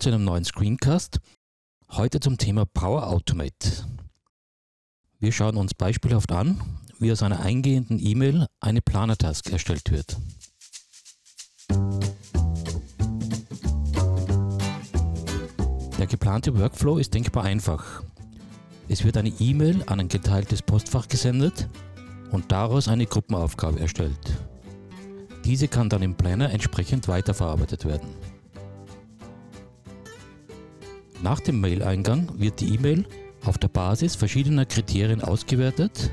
zu einem neuen Screencast. Heute zum Thema Power Automate. Wir schauen uns beispielhaft an, wie aus einer eingehenden E-Mail eine Planer-Task erstellt wird. Der geplante Workflow ist denkbar einfach. Es wird eine E-Mail an ein geteiltes Postfach gesendet und daraus eine Gruppenaufgabe erstellt. Diese kann dann im Planner entsprechend weiterverarbeitet werden. Nach dem Mail-Eingang wird die E-Mail auf der Basis verschiedener Kriterien ausgewertet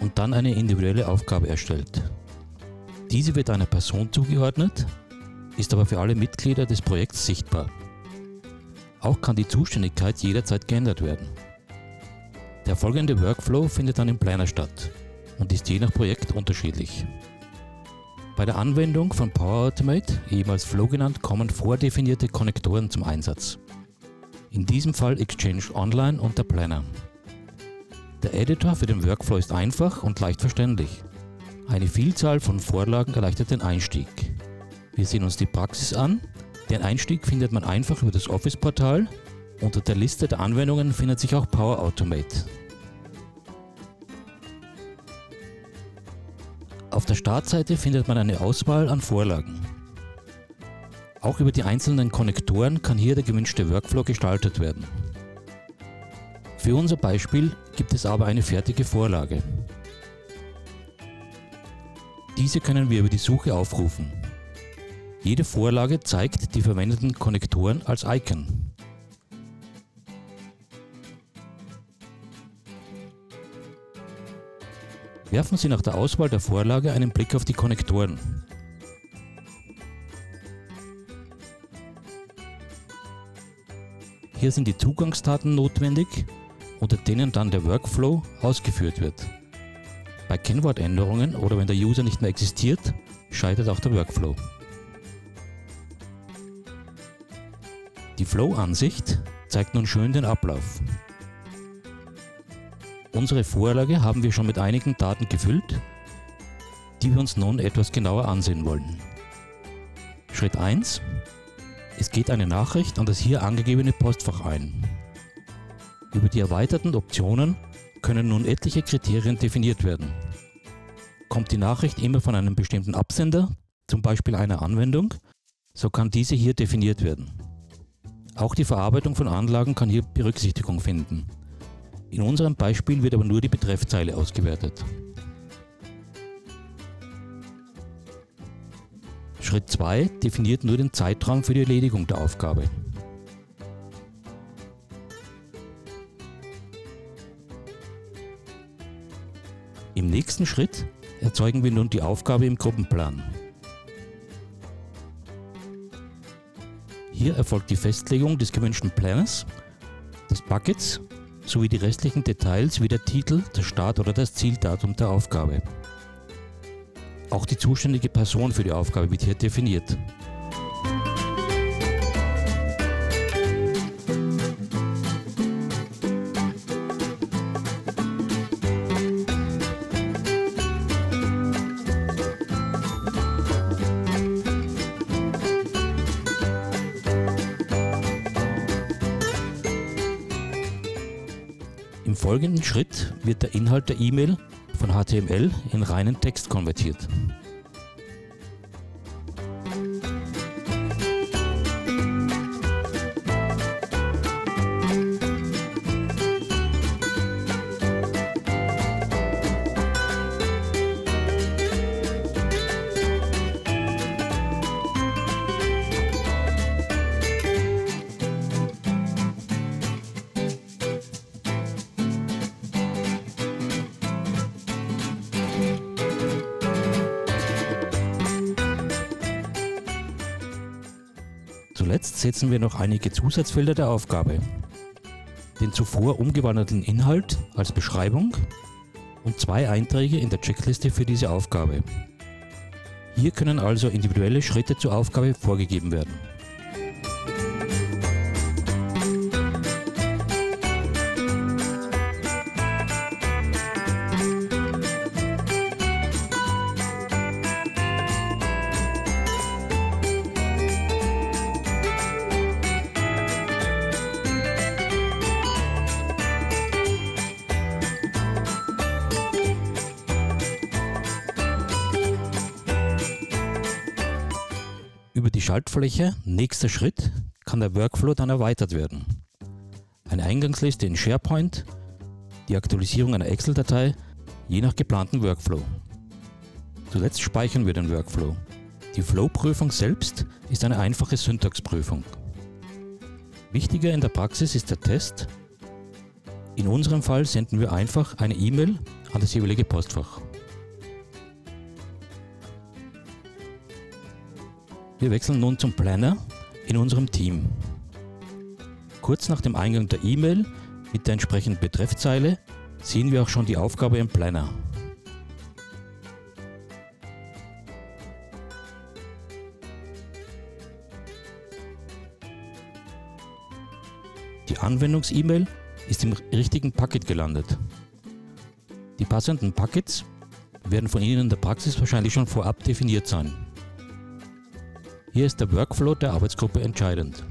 und dann eine individuelle Aufgabe erstellt. Diese wird einer Person zugeordnet, ist aber für alle Mitglieder des Projekts sichtbar. Auch kann die Zuständigkeit jederzeit geändert werden. Der folgende Workflow findet dann im Planner statt und ist je nach Projekt unterschiedlich. Bei der Anwendung von Power Automate, ehemals Flow genannt, kommen vordefinierte Konnektoren zum Einsatz. In diesem Fall Exchange Online und der Planner. Der Editor für den Workflow ist einfach und leicht verständlich. Eine Vielzahl von Vorlagen erleichtert den Einstieg. Wir sehen uns die Praxis an den Einstieg findet man einfach über das Office-Portal. Unter der Liste der Anwendungen findet sich auch Power Automate. Der Startseite findet man eine Auswahl an Vorlagen. Auch über die einzelnen Konnektoren kann hier der gewünschte Workflow gestaltet werden. Für unser Beispiel gibt es aber eine fertige Vorlage. Diese können wir über die Suche aufrufen. Jede Vorlage zeigt die verwendeten Konnektoren als Icon. Werfen Sie nach der Auswahl der Vorlage einen Blick auf die Konnektoren. Hier sind die Zugangsdaten notwendig, unter denen dann der Workflow ausgeführt wird. Bei Kennwortänderungen oder wenn der User nicht mehr existiert, scheitert auch der Workflow. Die Flow-Ansicht zeigt nun schön den Ablauf. Unsere Vorlage haben wir schon mit einigen Daten gefüllt, die wir uns nun etwas genauer ansehen wollen. Schritt 1. Es geht eine Nachricht an das hier angegebene Postfach ein. Über die erweiterten Optionen können nun etliche Kriterien definiert werden. Kommt die Nachricht immer von einem bestimmten Absender, zum Beispiel einer Anwendung, so kann diese hier definiert werden. Auch die Verarbeitung von Anlagen kann hier Berücksichtigung finden. In unserem Beispiel wird aber nur die Betreffzeile ausgewertet. Schritt 2 definiert nur den Zeitraum für die Erledigung der Aufgabe. Im nächsten Schritt erzeugen wir nun die Aufgabe im Gruppenplan. Hier erfolgt die Festlegung des gewünschten Planners, des Buckets sowie die restlichen Details wie der Titel, der Start- oder das Zieldatum der Aufgabe. Auch die zuständige Person für die Aufgabe wird hier definiert. Folgenden Schritt wird der Inhalt der E-Mail von HTML in reinen Text konvertiert. Zuletzt setzen wir noch einige Zusatzfelder der Aufgabe. Den zuvor umgewandelten Inhalt als Beschreibung und zwei Einträge in der Checkliste für diese Aufgabe. Hier können also individuelle Schritte zur Aufgabe vorgegeben werden. Schaltfläche Nächster Schritt kann der Workflow dann erweitert werden. Eine Eingangsliste in SharePoint, die Aktualisierung einer Excel-Datei, je nach geplanten Workflow. Zuletzt speichern wir den Workflow. Die Flow-Prüfung selbst ist eine einfache Syntaxprüfung. Wichtiger in der Praxis ist der Test. In unserem Fall senden wir einfach eine E-Mail an das jeweilige Postfach. Wir wechseln nun zum Planner in unserem Team. Kurz nach dem Eingang der E-Mail mit der entsprechenden Betreffzeile sehen wir auch schon die Aufgabe im Planner. Die Anwendungs-E-Mail ist im richtigen Paket gelandet. Die passenden Packets werden von Ihnen in der Praxis wahrscheinlich schon vorab definiert sein. Hier ist der Workflow der Arbeitsgruppe entscheidend.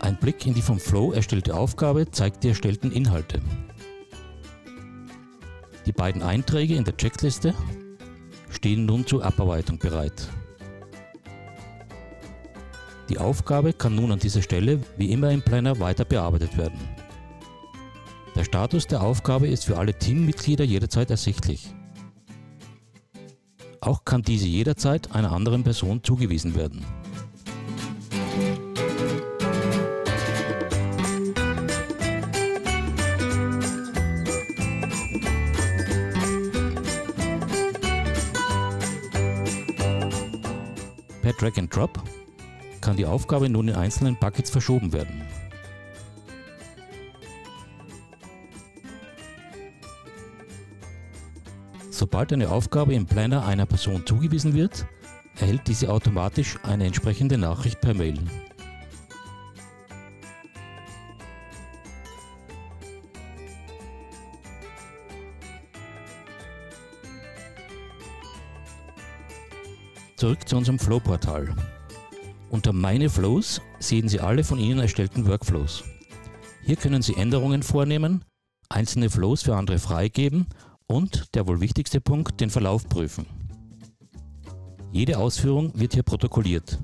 Ein Blick in die vom Flow erstellte Aufgabe zeigt die erstellten Inhalte. Die beiden Einträge in der Checkliste stehen nun zur Abarbeitung bereit. Die Aufgabe kann nun an dieser Stelle wie immer im Planner weiter bearbeitet werden. Der Status der Aufgabe ist für alle Teammitglieder jederzeit ersichtlich. Auch kann diese jederzeit einer anderen Person zugewiesen werden. Per Drag and Drop kann die Aufgabe nun in einzelnen Buckets verschoben werden. Sobald eine Aufgabe im Planner einer Person zugewiesen wird, erhält diese automatisch eine entsprechende Nachricht per Mail. Zurück zu unserem Flow-Portal. Unter Meine Flows sehen Sie alle von Ihnen erstellten Workflows. Hier können Sie Änderungen vornehmen, einzelne Flows für andere freigeben und, der wohl wichtigste Punkt, den Verlauf prüfen. Jede Ausführung wird hier protokolliert.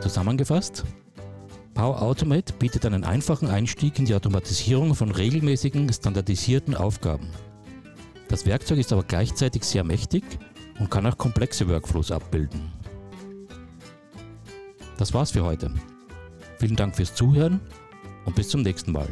Zusammengefasst, Power Automate bietet einen einfachen Einstieg in die Automatisierung von regelmäßigen, standardisierten Aufgaben. Das Werkzeug ist aber gleichzeitig sehr mächtig und kann auch komplexe Workflows abbilden. Das war's für heute. Vielen Dank fürs Zuhören und bis zum nächsten Mal.